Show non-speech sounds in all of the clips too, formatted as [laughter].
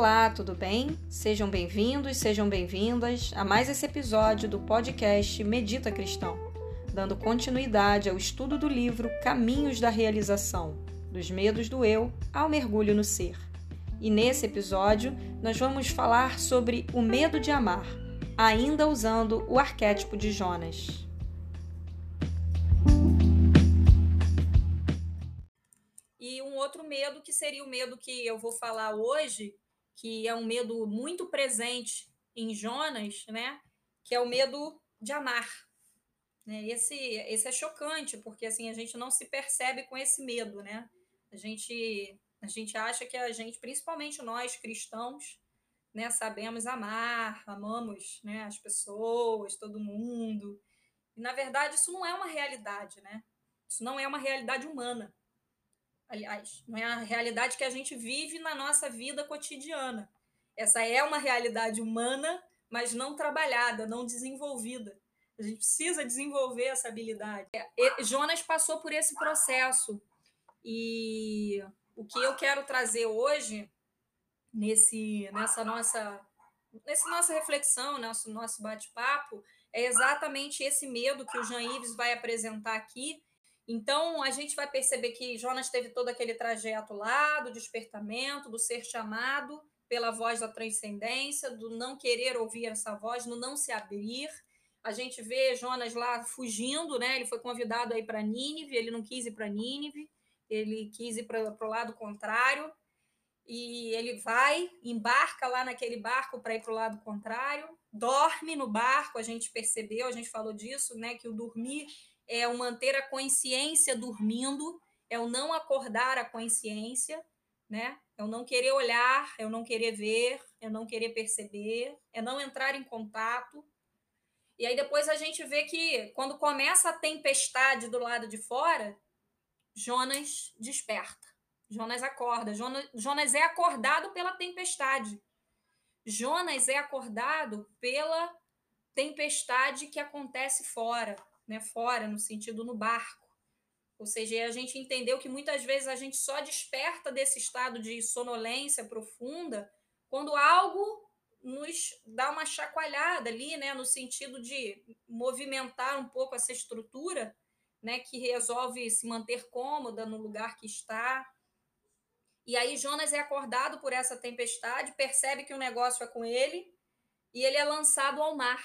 Olá, tudo bem? Sejam bem-vindos, sejam bem-vindas a mais esse episódio do podcast Medita Cristão, dando continuidade ao estudo do livro Caminhos da Realização, dos medos do eu ao mergulho no ser. E nesse episódio, nós vamos falar sobre o medo de amar, ainda usando o arquétipo de Jonas. E um outro medo que seria o medo que eu vou falar hoje, que é um medo muito presente em Jonas, né? Que é o medo de amar. Né? Esse, esse é chocante, porque assim a gente não se percebe com esse medo, né? A gente, a gente acha que a gente, principalmente nós cristãos, né, sabemos amar, amamos né, as pessoas, todo mundo. E, na verdade, isso não é uma realidade, né? Isso não é uma realidade humana aliás, não é a realidade que a gente vive na nossa vida cotidiana. Essa é uma realidade humana, mas não trabalhada, não desenvolvida. A gente precisa desenvolver essa habilidade. E Jonas passou por esse processo. E o que eu quero trazer hoje, nesse, nessa nossa nessa nossa reflexão, nosso, nosso bate-papo, é exatamente esse medo que o Jean Ives vai apresentar aqui então, a gente vai perceber que Jonas teve todo aquele trajeto lá do despertamento, do ser chamado pela voz da transcendência, do não querer ouvir essa voz, do não se abrir. A gente vê Jonas lá fugindo, né? Ele foi convidado aí para Nínive, ele não quis ir para Nínive, ele quis ir para o lado contrário. E ele vai, embarca lá naquele barco para ir para o lado contrário, dorme no barco, a gente percebeu, a gente falou disso, né? Que o dormir é o manter a consciência dormindo, é o não acordar a consciência, né? É o não querer olhar, é o não querer ver, é o não querer perceber, é não entrar em contato. E aí depois a gente vê que quando começa a tempestade do lado de fora, Jonas desperta. Jonas acorda. Jonas, Jonas é acordado pela tempestade. Jonas é acordado pela tempestade que acontece fora né, fora, no sentido no barco. Ou seja, a gente entendeu que muitas vezes a gente só desperta desse estado de sonolência profunda quando algo nos dá uma chacoalhada ali, né, no sentido de movimentar um pouco essa estrutura, né, que resolve se manter cômoda no lugar que está. E aí Jonas é acordado por essa tempestade, percebe que o negócio é com ele e ele é lançado ao mar.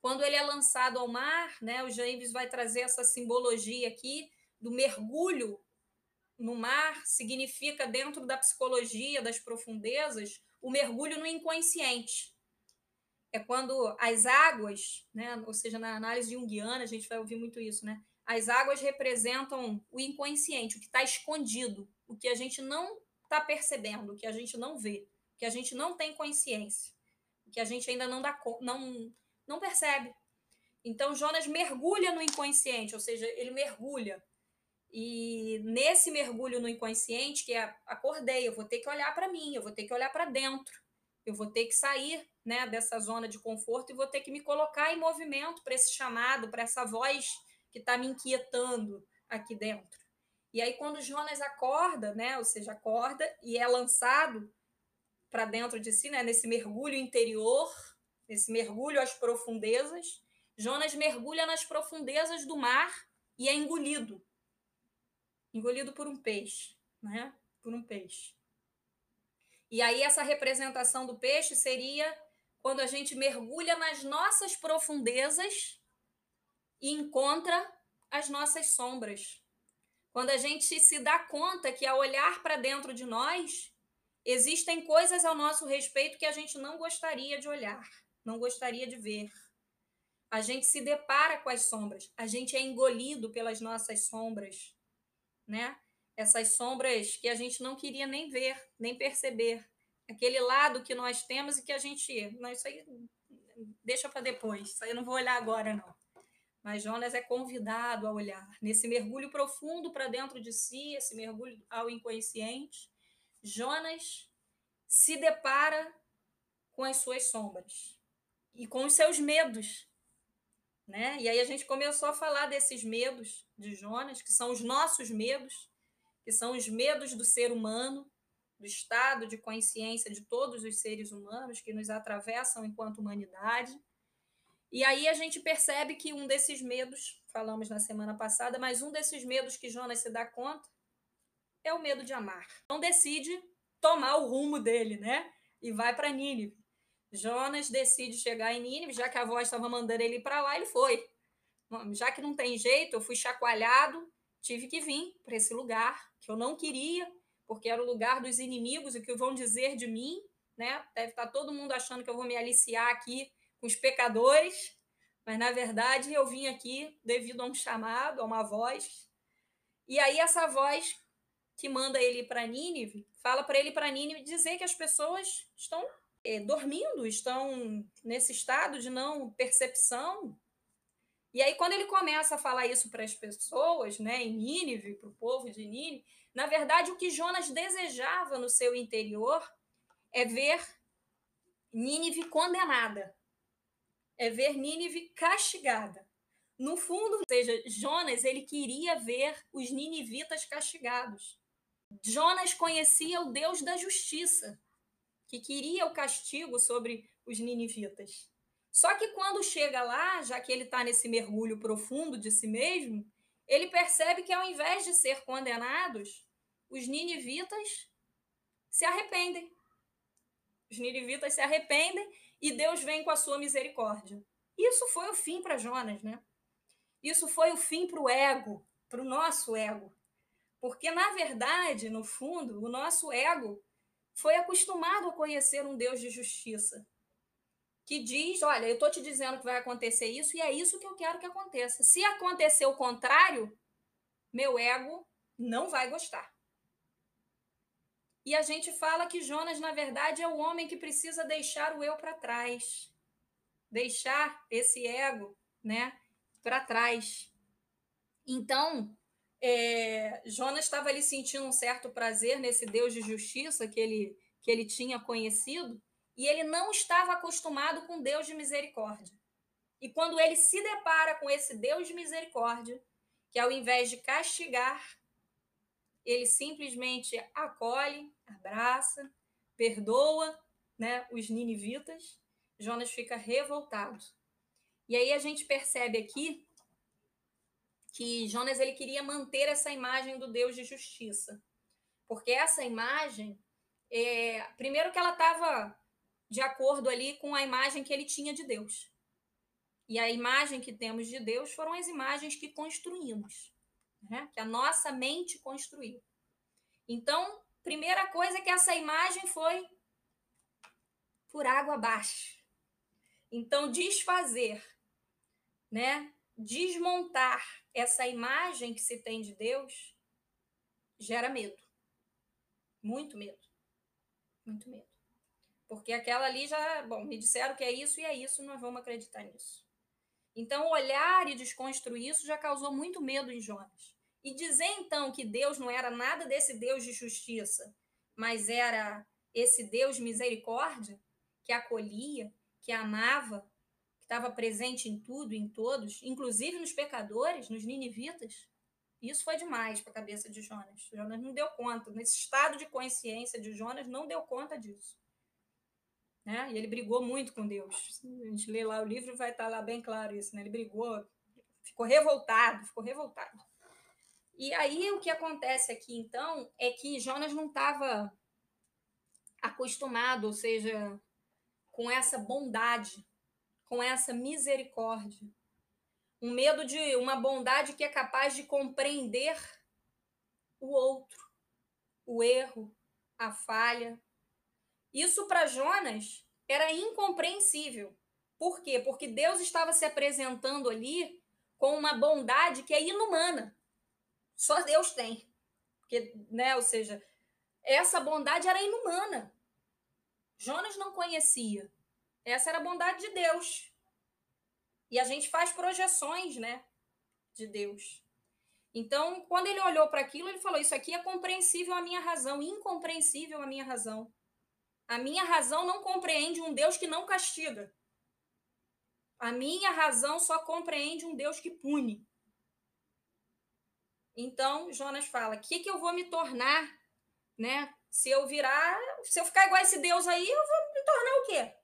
Quando ele é lançado ao mar, né, o James vai trazer essa simbologia aqui do mergulho no mar, significa, dentro da psicologia das profundezas, o mergulho no inconsciente. É quando as águas, né, ou seja, na análise junguiana, a gente vai ouvir muito isso, né? As águas representam o inconsciente, o que está escondido, o que a gente não está percebendo, o que a gente não vê, o que a gente não tem consciência, o que a gente ainda não dá não não percebe. Então Jonas mergulha no inconsciente, ou seja, ele mergulha. E nesse mergulho no inconsciente, que é acordei, eu vou ter que olhar para mim, eu vou ter que olhar para dentro, eu vou ter que sair né, dessa zona de conforto e vou ter que me colocar em movimento para esse chamado, para essa voz que está me inquietando aqui dentro. E aí, quando Jonas acorda, né, ou seja, acorda e é lançado para dentro de si, né, nesse mergulho interior, esse mergulho às profundezas. Jonas mergulha nas profundezas do mar e é engolido. Engolido por um peixe, né? Por um peixe. E aí essa representação do peixe seria quando a gente mergulha nas nossas profundezas e encontra as nossas sombras. Quando a gente se dá conta que ao olhar para dentro de nós, existem coisas ao nosso respeito que a gente não gostaria de olhar não gostaria de ver. A gente se depara com as sombras, a gente é engolido pelas nossas sombras, né? Essas sombras que a gente não queria nem ver, nem perceber. Aquele lado que nós temos e que a gente. Não, isso aí deixa para depois, isso aí eu não vou olhar agora, não. Mas Jonas é convidado a olhar nesse mergulho profundo para dentro de si, esse mergulho ao inconsciente. Jonas se depara com as suas sombras e com os seus medos. Né? E aí a gente começou a falar desses medos de Jonas, que são os nossos medos, que são os medos do ser humano, do estado de consciência de todos os seres humanos que nos atravessam enquanto humanidade. E aí a gente percebe que um desses medos, falamos na semana passada, mas um desses medos que Jonas se dá conta é o medo de amar. Então decide tomar o rumo dele, né? E vai para Nínive. Jonas decide chegar em Nínive, já que a voz estava mandando ele para lá, ele foi. Já que não tem jeito, eu fui chacoalhado, tive que vir para esse lugar que eu não queria, porque era o lugar dos inimigos, o que vão dizer de mim, né? Deve estar tá todo mundo achando que eu vou me aliciar aqui com os pecadores, mas na verdade eu vim aqui devido a um chamado, a uma voz. E aí essa voz que manda ele para Nínive, fala para ele para Nínive dizer que as pessoas estão é, dormindo, estão nesse estado de não percepção. E aí quando ele começa a falar isso para as pessoas, né, em Nínive, para o povo de Nínive, na verdade o que Jonas desejava no seu interior é ver Nínive condenada é ver Nínive castigada. No fundo, ou seja, Jonas ele queria ver os ninivitas castigados. Jonas conhecia o Deus da justiça, que queria o castigo sobre os ninivitas. Só que quando chega lá, já que ele está nesse mergulho profundo de si mesmo, ele percebe que ao invés de ser condenados, os ninivitas se arrependem. Os ninivitas se arrependem e Deus vem com a sua misericórdia. Isso foi o fim para Jonas, né? Isso foi o fim para o ego, para o nosso ego. Porque, na verdade, no fundo, o nosso ego foi acostumado a conhecer um Deus de justiça. Que diz: Olha, eu estou te dizendo que vai acontecer isso e é isso que eu quero que aconteça. Se acontecer o contrário, meu ego não vai gostar. E a gente fala que Jonas, na verdade, é o homem que precisa deixar o eu para trás, deixar esse ego, né, para trás. Então, é, Jonas estava ali sentindo um certo prazer nesse Deus de justiça que ele, que ele tinha conhecido, e ele não estava acostumado com Deus de misericórdia. E quando ele se depara com esse Deus de misericórdia, que ao invés de castigar, ele simplesmente acolhe, abraça, perdoa né, os ninivitas. Jonas fica revoltado. E aí a gente percebe aqui que Jonas ele queria manter essa imagem do Deus de justiça. Porque essa imagem, é, primeiro que ela estava de acordo ali com a imagem que ele tinha de Deus. E a imagem que temos de Deus foram as imagens que construímos né? que a nossa mente construiu. Então, primeira coisa é que essa imagem foi por água abaixo. Então, desfazer, né? Desmontar essa imagem que se tem de Deus gera medo. Muito medo. Muito medo. Porque aquela ali já, bom, me disseram que é isso e é isso, nós vamos acreditar nisso. Então, olhar e desconstruir isso já causou muito medo em Jonas. E dizer então que Deus não era nada desse Deus de justiça, mas era esse Deus de misericórdia, que acolhia, que amava, estava presente em tudo, em todos, inclusive nos pecadores, nos ninivitas. Isso foi demais para a cabeça de Jonas. Jonas não deu conta, nesse estado de consciência de Jonas, não deu conta disso. Né? E ele brigou muito com Deus. A gente lê lá o livro vai estar lá bem claro isso. Né? Ele brigou, ficou revoltado, ficou revoltado. E aí o que acontece aqui então é que Jonas não estava acostumado, ou seja, com essa bondade, com essa misericórdia. Um medo de uma bondade que é capaz de compreender o outro, o erro, a falha, isso para Jonas era incompreensível. Por quê? Porque Deus estava se apresentando ali com uma bondade que é inumana. Só Deus tem. Porque, né, ou seja, essa bondade era inumana. Jonas não conhecia. Essa era a bondade de Deus. E a gente faz projeções, né, de Deus. Então, quando ele olhou para aquilo, ele falou: Isso aqui é compreensível à minha razão, incompreensível à minha razão. A minha razão não compreende um Deus que não castiga. A minha razão só compreende um Deus que pune. Então, Jonas fala: o que, que eu vou me tornar né, Se eu virar, se eu ficar igual esse Deus aí, eu vou me tornar o quê?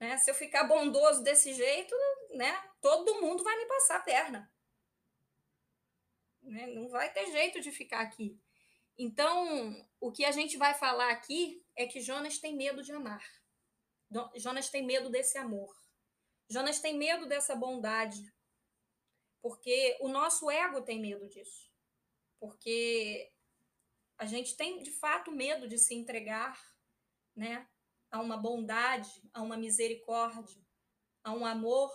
Né? Se eu ficar bondoso desse jeito, né? Todo mundo vai me passar a perna. Né? Não vai ter jeito de ficar aqui. Então, o que a gente vai falar aqui é que Jonas tem medo de amar. Jonas tem medo desse amor. Jonas tem medo dessa bondade. Porque o nosso ego tem medo disso. Porque a gente tem de fato medo de se entregar, né, a uma bondade, a uma misericórdia, a um amor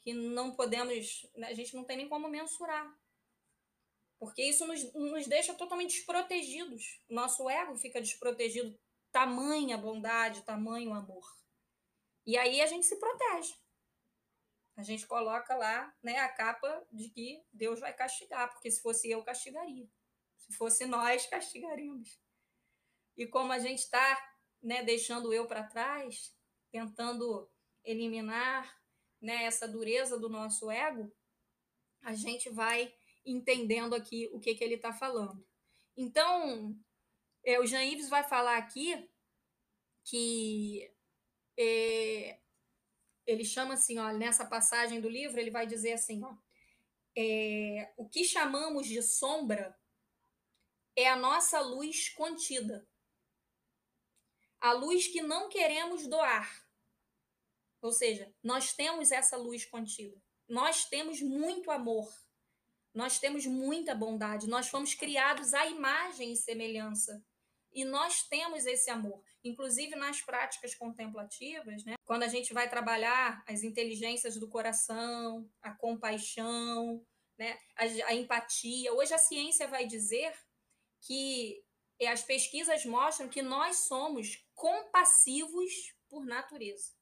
que não podemos, né, a gente não tem nem como mensurar. Porque isso nos, nos deixa totalmente desprotegidos. Nosso ego fica desprotegido, tamanha bondade, tamanho amor. E aí a gente se protege. A gente coloca lá né, a capa de que Deus vai castigar, porque se fosse eu, castigaria. Se fosse nós, [laughs] castigaríamos. E como a gente está né, deixando eu para trás, tentando eliminar né, essa dureza do nosso ego, a gente vai entendendo aqui o que, que ele está falando. Então, é, o Jean Yves vai falar aqui que é, ele chama assim, ó, nessa passagem do livro, ele vai dizer assim, ó, é, o que chamamos de sombra é a nossa luz contida. A luz que não queremos doar. Ou seja, nós temos essa luz contida. Nós temos muito amor. Nós temos muita bondade. Nós fomos criados à imagem e semelhança. E nós temos esse amor. Inclusive nas práticas contemplativas, né? quando a gente vai trabalhar as inteligências do coração, a compaixão, né? a, a empatia. Hoje a ciência vai dizer que as pesquisas mostram que nós somos compassivos por natureza,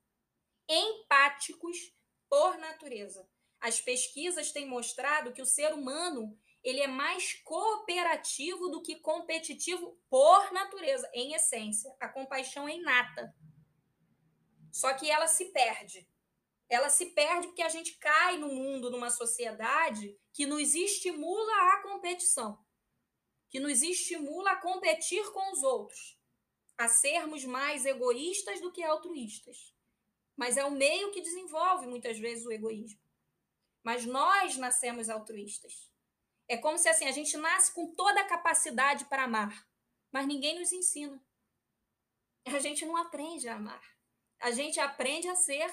empáticos por natureza. As pesquisas têm mostrado que o ser humano ele é mais cooperativo do que competitivo por natureza, em essência. A compaixão é inata. Só que ela se perde. Ela se perde porque a gente cai no mundo, numa sociedade que nos estimula à competição que nos estimula a competir com os outros, a sermos mais egoístas do que altruístas. Mas é o meio que desenvolve muitas vezes o egoísmo. Mas nós nascemos altruístas. É como se assim a gente nasce com toda a capacidade para amar, mas ninguém nos ensina. A gente não aprende a amar. A gente aprende a ser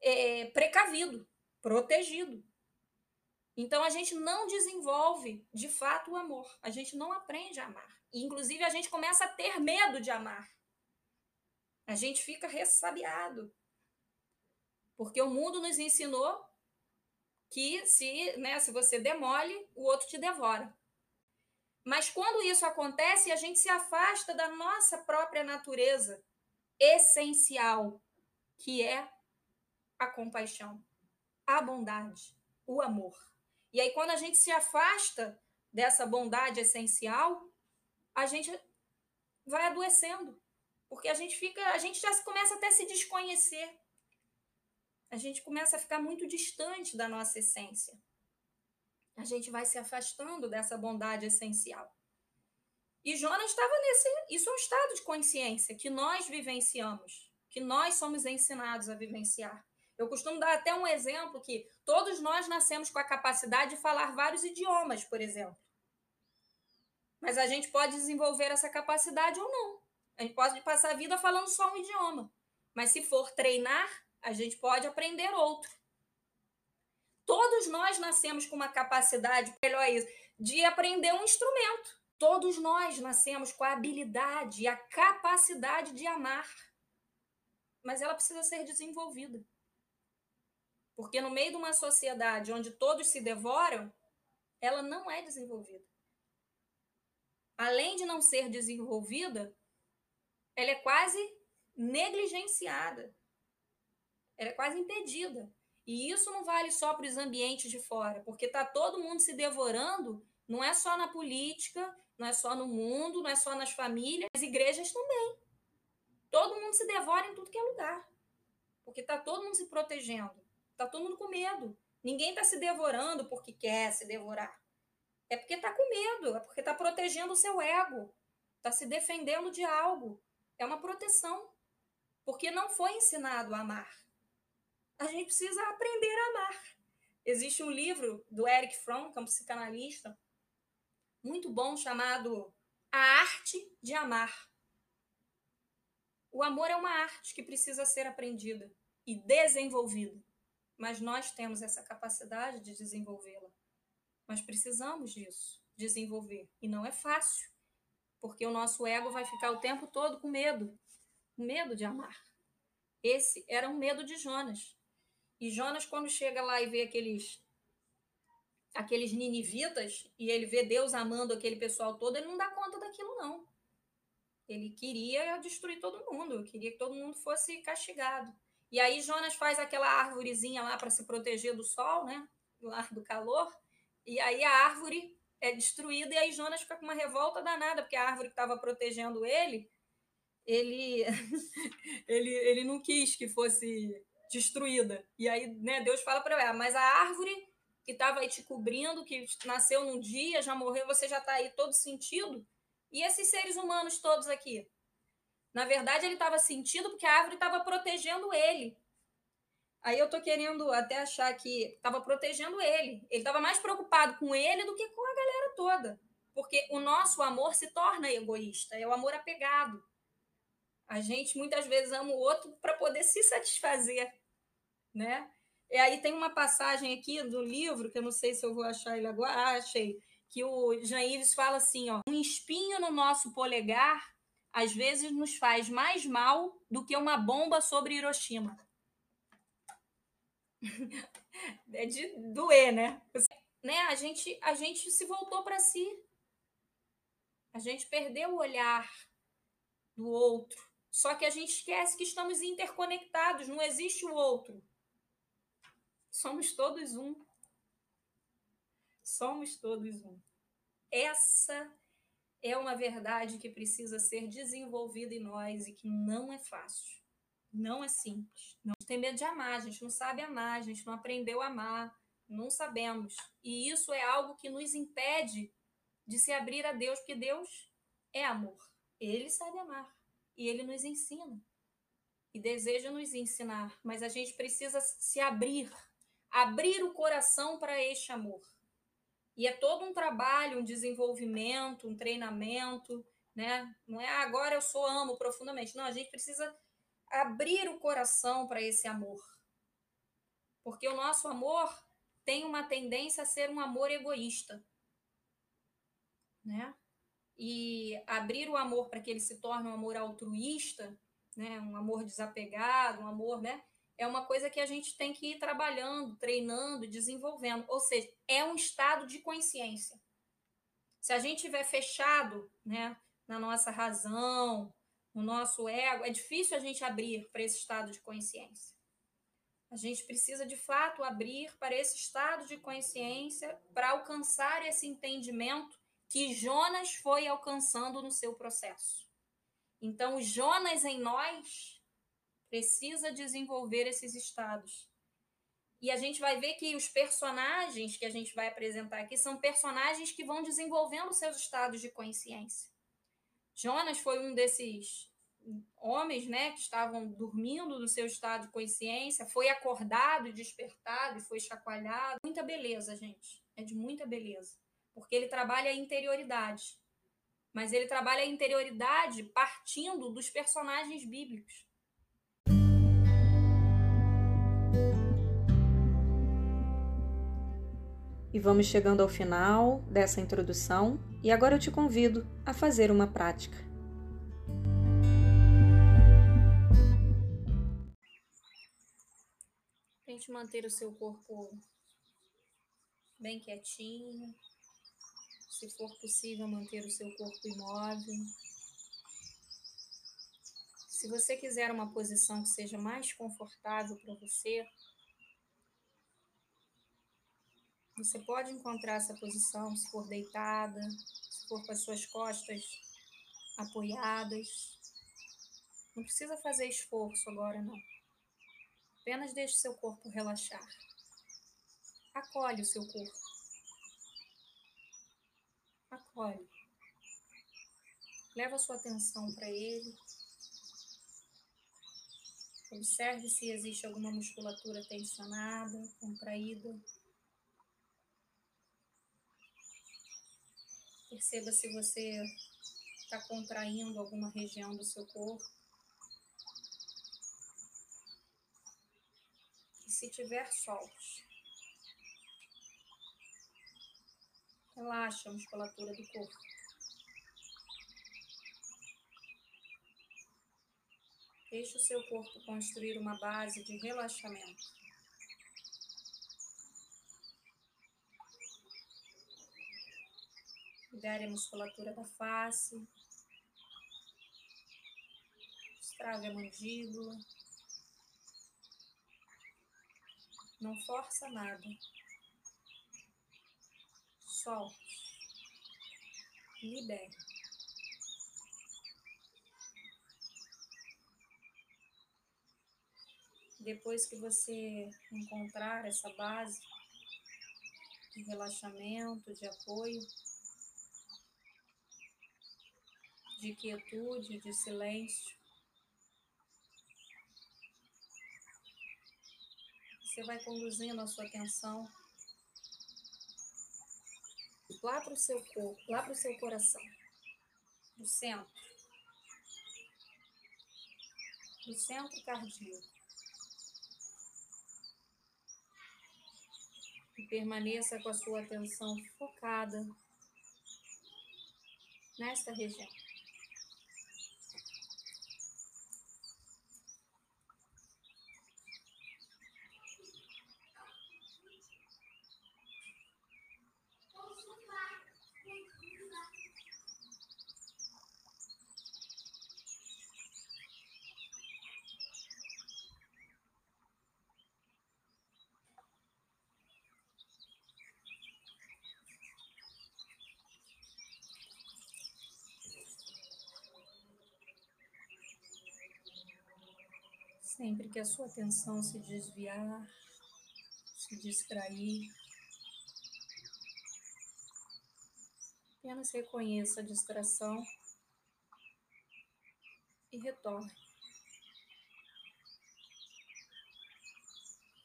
é, precavido, protegido. Então a gente não desenvolve de fato o amor, a gente não aprende a amar. Inclusive a gente começa a ter medo de amar. A gente fica ressabiado. Porque o mundo nos ensinou que se, né, se você demole, o outro te devora. Mas quando isso acontece, a gente se afasta da nossa própria natureza essencial, que é a compaixão, a bondade, o amor. E aí, quando a gente se afasta dessa bondade essencial, a gente vai adoecendo. Porque a gente fica, a gente já começa até a se desconhecer. A gente começa a ficar muito distante da nossa essência. A gente vai se afastando dessa bondade essencial. E Jonas estava nesse. Isso é um estado de consciência que nós vivenciamos, que nós somos ensinados a vivenciar. Eu costumo dar até um exemplo que todos nós nascemos com a capacidade de falar vários idiomas, por exemplo. Mas a gente pode desenvolver essa capacidade ou não. A gente pode passar a vida falando só um idioma. Mas se for treinar, a gente pode aprender outro. Todos nós nascemos com uma capacidade, melhor isso, de aprender um instrumento. Todos nós nascemos com a habilidade e a capacidade de amar. Mas ela precisa ser desenvolvida. Porque no meio de uma sociedade onde todos se devoram, ela não é desenvolvida. Além de não ser desenvolvida, ela é quase negligenciada. Ela é quase impedida. E isso não vale só para os ambientes de fora, porque está todo mundo se devorando, não é só na política, não é só no mundo, não é só nas famílias, as igrejas também. Todo mundo se devora em tudo que é lugar, porque está todo mundo se protegendo. Tá todo mundo com medo. Ninguém está se devorando porque quer se devorar. É porque está com medo, é porque está protegendo o seu ego, está se defendendo de algo. É uma proteção, porque não foi ensinado a amar. A gente precisa aprender a amar. Existe um livro do Eric Fromm, que é um psicanalista, muito bom, chamado A Arte de Amar. O amor é uma arte que precisa ser aprendida e desenvolvida, mas nós temos essa capacidade de desenvolvê-la. Nós precisamos disso, desenvolver, e não é fácil, porque o nosso ego vai ficar o tempo todo com medo, medo de amar. Esse era um medo de Jonas. E Jonas, quando chega lá e vê aqueles aqueles ninivitas e ele vê Deus amando aquele pessoal todo, ele não dá conta daquilo, não. Ele queria destruir todo mundo, queria que todo mundo fosse castigado. E aí Jonas faz aquela árvorezinha lá para se proteger do sol, né? Lá do calor. E aí a árvore é destruída e aí Jonas fica com uma revolta danada, porque a árvore que estava protegendo ele, ele, [laughs] ele, ele não quis que fosse destruída. E aí, né, Deus fala para ela, mas a árvore que estava aí te cobrindo, que nasceu num dia, já morreu, você já está aí todo sentido. E esses seres humanos todos aqui? Na verdade, ele estava sentindo porque a árvore estava protegendo ele. Aí eu estou querendo até achar que estava protegendo ele. Ele estava mais preocupado com ele do que com a galera toda. Porque o nosso amor se torna egoísta, é o amor apegado. A gente muitas vezes ama o outro para poder se satisfazer, né? E aí tem uma passagem aqui do livro, que eu não sei se eu vou achar ele agora. Ah, achei. Que o Jean Yves fala assim: ó, um espinho no nosso polegar às vezes nos faz mais mal do que uma bomba sobre Hiroshima. [laughs] é de doer, né? né? A gente a gente se voltou para si. A gente perdeu o olhar do outro. Só que a gente esquece que estamos interconectados, não existe o outro. Somos todos um. Somos todos um. Essa é uma verdade que precisa ser desenvolvida em nós e que não é fácil. Não é simples. Não tem medo de amar, a gente não sabe amar, a gente não aprendeu a amar, não sabemos. E isso é algo que nos impede de se abrir a Deus, porque Deus é amor. Ele sabe amar e ele nos ensina e deseja nos ensinar, mas a gente precisa se abrir abrir o coração para este amor. E é todo um trabalho, um desenvolvimento, um treinamento, né? Não é agora eu sou amo profundamente. Não, a gente precisa abrir o coração para esse amor. Porque o nosso amor tem uma tendência a ser um amor egoísta. Né? E abrir o amor para que ele se torne um amor altruísta, né? um amor desapegado, um amor, né? é uma coisa que a gente tem que ir trabalhando, treinando, desenvolvendo. Ou seja, é um estado de consciência. Se a gente estiver fechado né, na nossa razão, no nosso ego, é difícil a gente abrir para esse estado de consciência. A gente precisa, de fato, abrir para esse estado de consciência para alcançar esse entendimento que Jonas foi alcançando no seu processo. Então, o Jonas em nós precisa desenvolver esses estados. E a gente vai ver que os personagens que a gente vai apresentar aqui são personagens que vão desenvolvendo seus estados de consciência. Jonas foi um desses homens, né, que estavam dormindo no seu estado de consciência, foi acordado e despertado e foi chacoalhado. Muita beleza, gente. É de muita beleza, porque ele trabalha a interioridade. Mas ele trabalha a interioridade partindo dos personagens bíblicos. E vamos chegando ao final dessa introdução, e agora eu te convido a fazer uma prática. Tente manter o seu corpo bem quietinho. Se for possível, manter o seu corpo imóvel. Se você quiser uma posição que seja mais confortável para você, Você pode encontrar essa posição se for deitada, se for com as suas costas apoiadas. Não precisa fazer esforço agora, não. Apenas deixe seu corpo relaxar. Acolhe o seu corpo. Olhe, leva sua atenção para ele. Observe se existe alguma musculatura tensionada, contraída. Perceba se você está contraindo alguma região do seu corpo. Se tiver soltos, relaxa a musculatura do corpo. Deixe o seu corpo construir uma base de relaxamento. Libere a musculatura da face. Destrave a mandíbula. Não força nada. Solte. Libere. Depois que você encontrar essa base de relaxamento, de apoio, de quietude, de silêncio. Você vai conduzindo a sua atenção lá para o seu corpo, lá para o seu coração, no centro, no centro cardíaco. E permaneça com a sua atenção focada nesta região. Sempre que a sua atenção se desviar, se distrair, apenas reconheça a distração e retorne.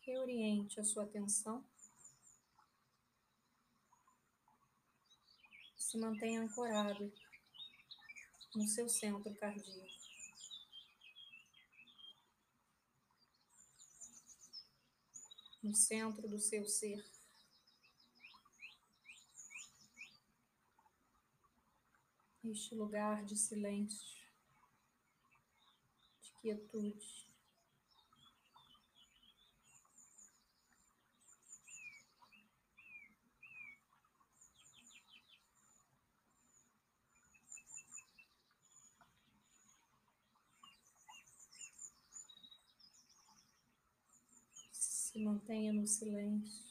Reoriente a sua atenção. Se mantenha ancorado no seu centro cardíaco. No centro do seu ser. Este lugar de silêncio, de quietude. Se mantenha no silêncio.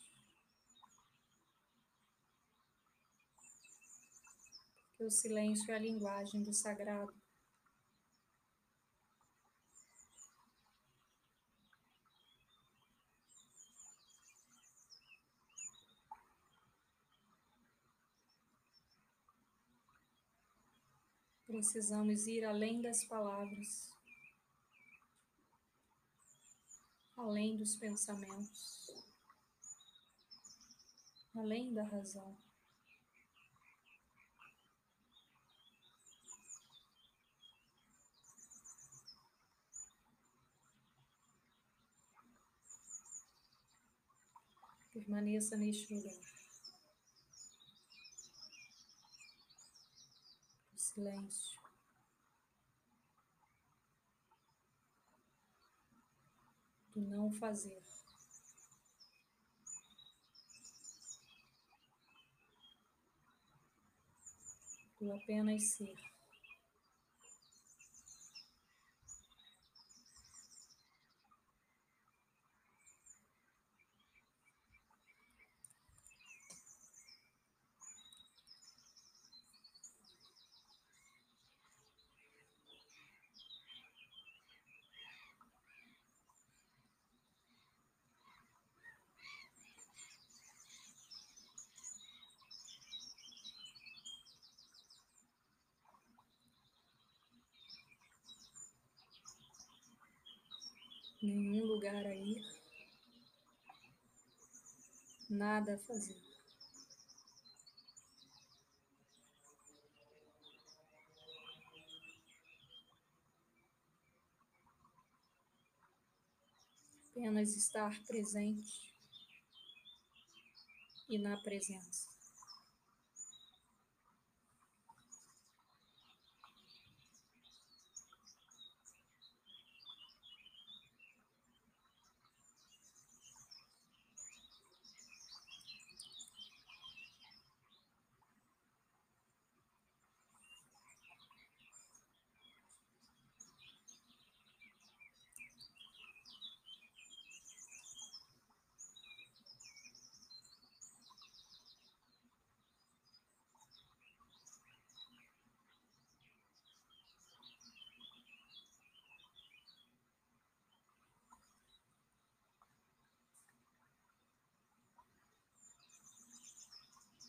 Porque o silêncio é a linguagem do sagrado. Precisamos ir além das palavras. Além dos pensamentos, além da razão. Permaneça neste lugar. O silêncio. Não fazer. Apenas ser. Nenhum lugar a ir, nada a fazer. Apenas estar presente e na presença.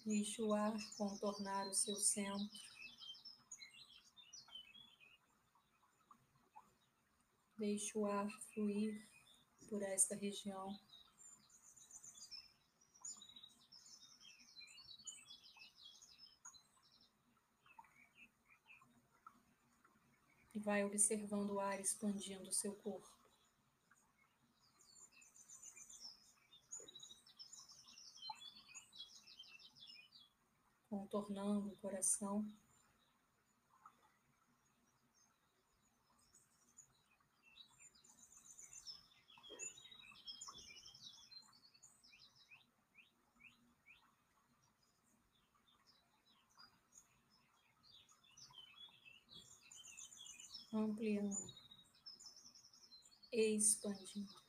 Deixe o ar contornar o seu centro. Deixe o ar fluir por esta região. E vai observando o ar expandindo o seu corpo. Contornando o coração. Ampliando, expandindo.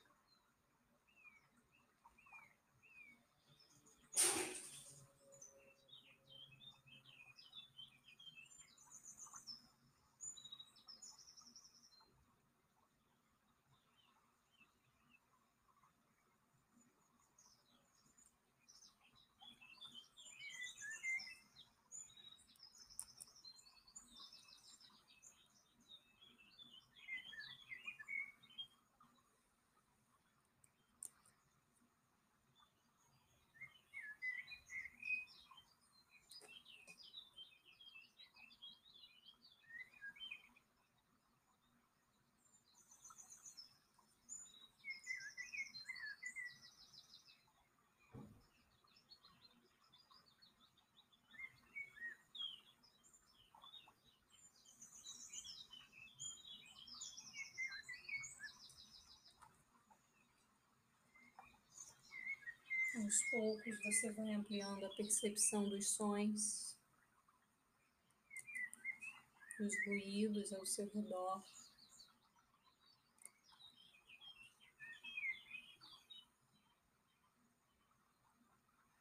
Aos poucos você vai ampliando a percepção dos sons, dos ruídos ao seu redor.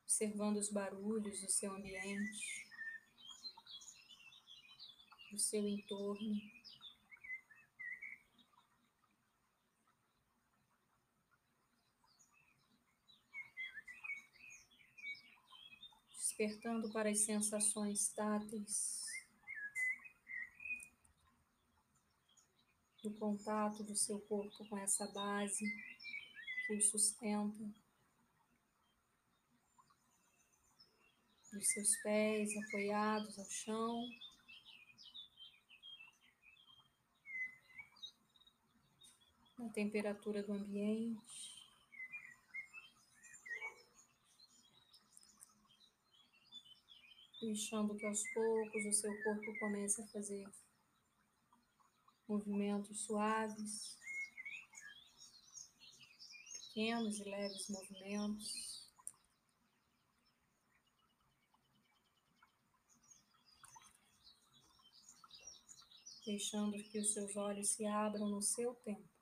Observando os barulhos do seu ambiente, do seu entorno. Despertando para as sensações táteis do contato do seu corpo com essa base que o sustenta, dos seus pés apoiados ao chão. Na temperatura do ambiente. Deixando que aos poucos o seu corpo comece a fazer movimentos suaves, pequenos e leves movimentos. Deixando que os seus olhos se abram no seu tempo.